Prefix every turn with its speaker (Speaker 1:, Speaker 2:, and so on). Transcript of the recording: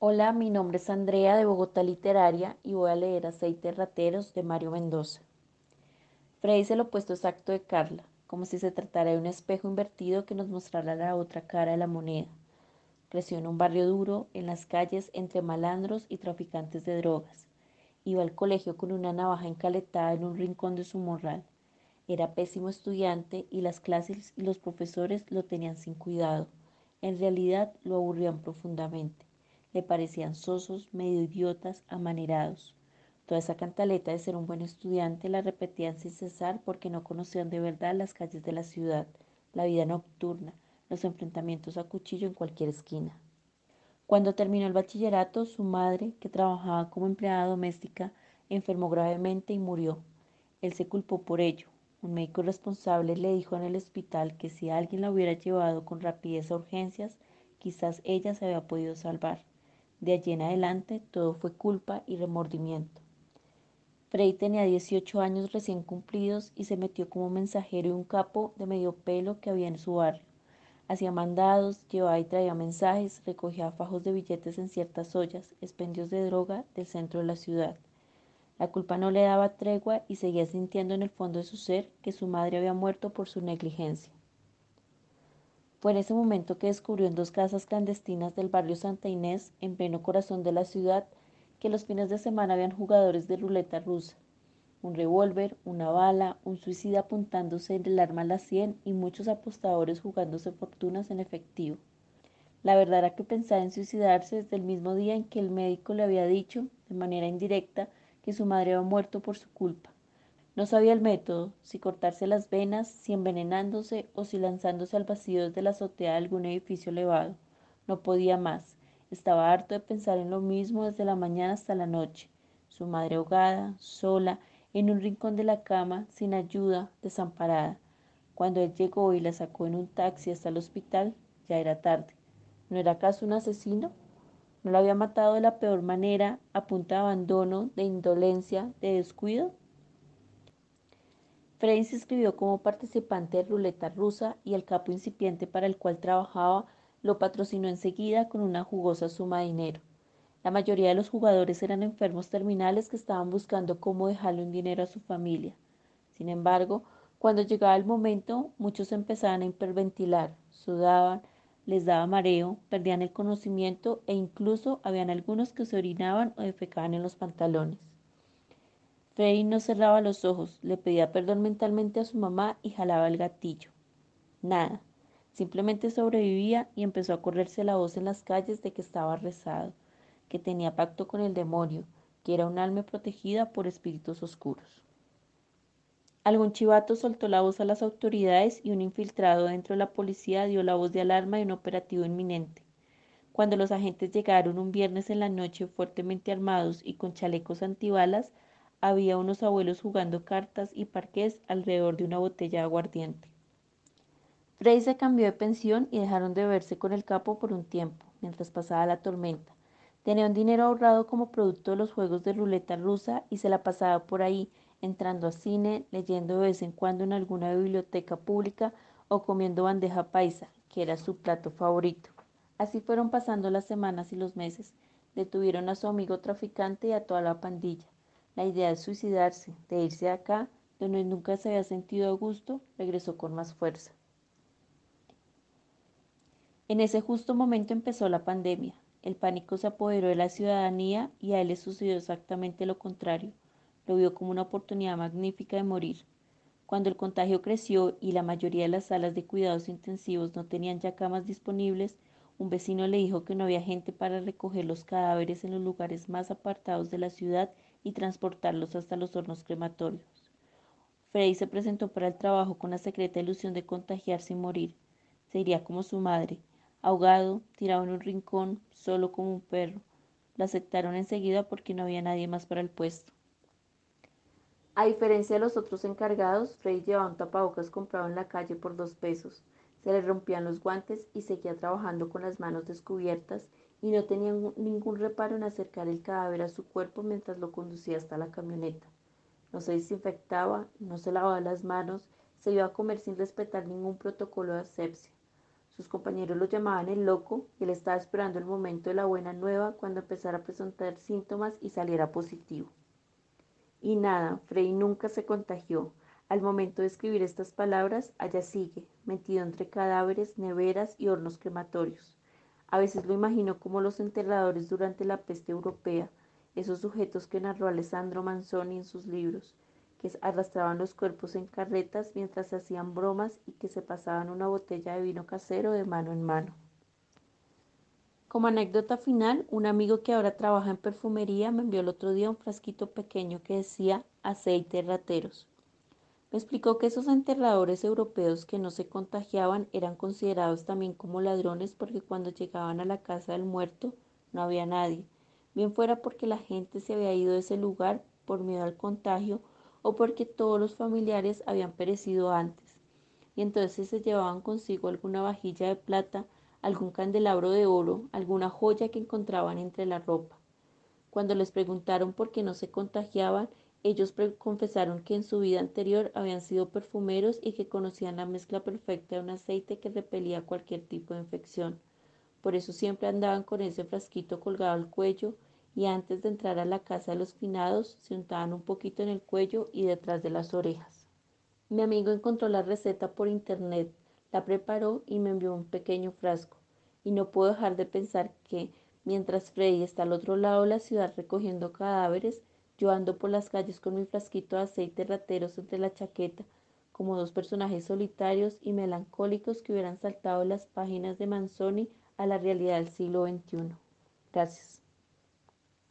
Speaker 1: Hola, mi nombre es Andrea de Bogotá Literaria y voy a leer Aceites Rateros de Mario Mendoza. Frey es el opuesto exacto de Carla, como si se tratara de un espejo invertido que nos mostrara la otra cara de la moneda. Creció en un barrio duro, en las calles, entre malandros y traficantes de drogas. Iba al colegio con una navaja encaletada en un rincón de su morral. Era pésimo estudiante y las clases y los profesores lo tenían sin cuidado. En realidad lo aburrían profundamente le parecían sosos, medio idiotas, amanerados. Toda esa cantaleta de ser un buen estudiante la repetían sin cesar porque no conocían de verdad las calles de la ciudad, la vida nocturna, los enfrentamientos a cuchillo en cualquier esquina. Cuando terminó el bachillerato, su madre, que trabajaba como empleada doméstica, enfermó gravemente y murió. Él se culpó por ello. Un médico responsable le dijo en el hospital que si alguien la hubiera llevado con rapidez a urgencias, quizás ella se había podido salvar. De allí en adelante todo fue culpa y remordimiento. Frey tenía 18 años recién cumplidos y se metió como mensajero de un capo de medio pelo que había en su barrio. Hacía mandados, llevaba y traía mensajes, recogía fajos de billetes en ciertas ollas, expendios de droga del centro de la ciudad. La culpa no le daba tregua y seguía sintiendo en el fondo de su ser que su madre había muerto por su negligencia. Fue en ese momento que descubrió en dos casas clandestinas del barrio Santa Inés, en pleno corazón de la ciudad, que los fines de semana habían jugadores de ruleta rusa. Un revólver, una bala, un suicida apuntándose en el arma a la sien y muchos apostadores jugándose fortunas en efectivo. La verdad era que pensaba en suicidarse desde el mismo día en que el médico le había dicho, de manera indirecta, que su madre había muerto por su culpa. No sabía el método, si cortarse las venas, si envenenándose o si lanzándose al vacío desde la azotea de algún edificio elevado. No podía más. Estaba harto de pensar en lo mismo desde la mañana hasta la noche. Su madre ahogada, sola, en un rincón de la cama, sin ayuda, desamparada. Cuando él llegó y la sacó en un taxi hasta el hospital, ya era tarde. ¿No era acaso un asesino? ¿No la había matado de la peor manera, a punta de abandono, de indolencia, de descuido? Frey se inscribió como participante de ruleta rusa y el capo incipiente para el cual trabajaba lo patrocinó enseguida con una jugosa suma de dinero. La mayoría de los jugadores eran enfermos terminales que estaban buscando cómo dejarle un dinero a su familia. Sin embargo, cuando llegaba el momento, muchos empezaban a hiperventilar, sudaban, les daba mareo, perdían el conocimiento e incluso habían algunos que se orinaban o defecaban en los pantalones. Frey no cerraba los ojos, le pedía perdón mentalmente a su mamá y jalaba el gatillo. Nada, simplemente sobrevivía y empezó a correrse la voz en las calles de que estaba rezado, que tenía pacto con el demonio, que era un alma protegida por espíritus oscuros. Algún chivato soltó la voz a las autoridades y un infiltrado dentro de la policía dio la voz de alarma de un operativo inminente. Cuando los agentes llegaron un viernes en la noche fuertemente armados y con chalecos antibalas, había unos abuelos jugando cartas y parqués alrededor de una botella de aguardiente. Frey se cambió de pensión y dejaron de verse con el capo por un tiempo, mientras pasaba la tormenta. Tenía un dinero ahorrado como producto de los juegos de ruleta rusa y se la pasaba por ahí, entrando a cine, leyendo de vez en cuando en alguna biblioteca pública o comiendo bandeja paisa, que era su plato favorito. Así fueron pasando las semanas y los meses. Detuvieron a su amigo traficante y a toda la pandilla. La idea de suicidarse, de irse de acá, donde nunca se había sentido a gusto, regresó con más fuerza. En ese justo momento empezó la pandemia. El pánico se apoderó de la ciudadanía y a él le sucedió exactamente lo contrario. Lo vio como una oportunidad magnífica de morir. Cuando el contagio creció y la mayoría de las salas de cuidados intensivos no tenían ya camas disponibles, un vecino le dijo que no había gente para recoger los cadáveres en los lugares más apartados de la ciudad y transportarlos hasta los hornos crematorios. Frey se presentó para el trabajo con la secreta ilusión de contagiarse y morir. Se iría como su madre, ahogado, tirado en un rincón, solo como un perro. Lo aceptaron enseguida porque no había nadie más para el puesto. A diferencia de los otros encargados, Frey llevaba un tapabocas comprado en la calle por dos pesos. Se le rompían los guantes y seguía trabajando con las manos descubiertas y no tenía ningún reparo en acercar el cadáver a su cuerpo mientras lo conducía hasta la camioneta. No se desinfectaba, no se lavaba las manos, se iba a comer sin respetar ningún protocolo de asepsia. Sus compañeros lo llamaban el loco y él estaba esperando el momento de la buena nueva cuando empezara a presentar síntomas y saliera positivo. Y nada, Frey nunca se contagió. Al momento de escribir estas palabras, allá sigue, metido entre cadáveres, neveras y hornos crematorios. A veces lo imagino como los enterradores durante la peste europea, esos sujetos que narró Alessandro Manzoni en sus libros, que arrastraban los cuerpos en carretas mientras hacían bromas y que se pasaban una botella de vino casero de mano en mano. Como anécdota final, un amigo que ahora trabaja en perfumería me envió el otro día un frasquito pequeño que decía aceite rateros. Me explicó que esos enterradores europeos que no se contagiaban eran considerados también como ladrones porque cuando llegaban a la casa del muerto no había nadie, bien fuera porque la gente se había ido de ese lugar por miedo al contagio o porque todos los familiares habían perecido antes, y entonces se llevaban consigo alguna vajilla de plata, algún candelabro de oro, alguna joya que encontraban entre la ropa. Cuando les preguntaron por qué no se contagiaban, ellos confesaron que en su vida anterior habían sido perfumeros y que conocían la mezcla perfecta de un aceite que repelía cualquier tipo de infección. Por eso siempre andaban con ese frasquito colgado al cuello y antes de entrar a la casa de los finados se untaban un poquito en el cuello y detrás de las orejas. Mi amigo encontró la receta por internet, la preparó y me envió un pequeño frasco. Y no puedo dejar de pensar que, mientras Freddy está al otro lado de la ciudad recogiendo cadáveres, yo ando por las calles con mi frasquito de aceite rateros entre la chaqueta, como dos personajes solitarios y melancólicos que hubieran saltado las páginas de Manzoni a la realidad del siglo XXI. Gracias.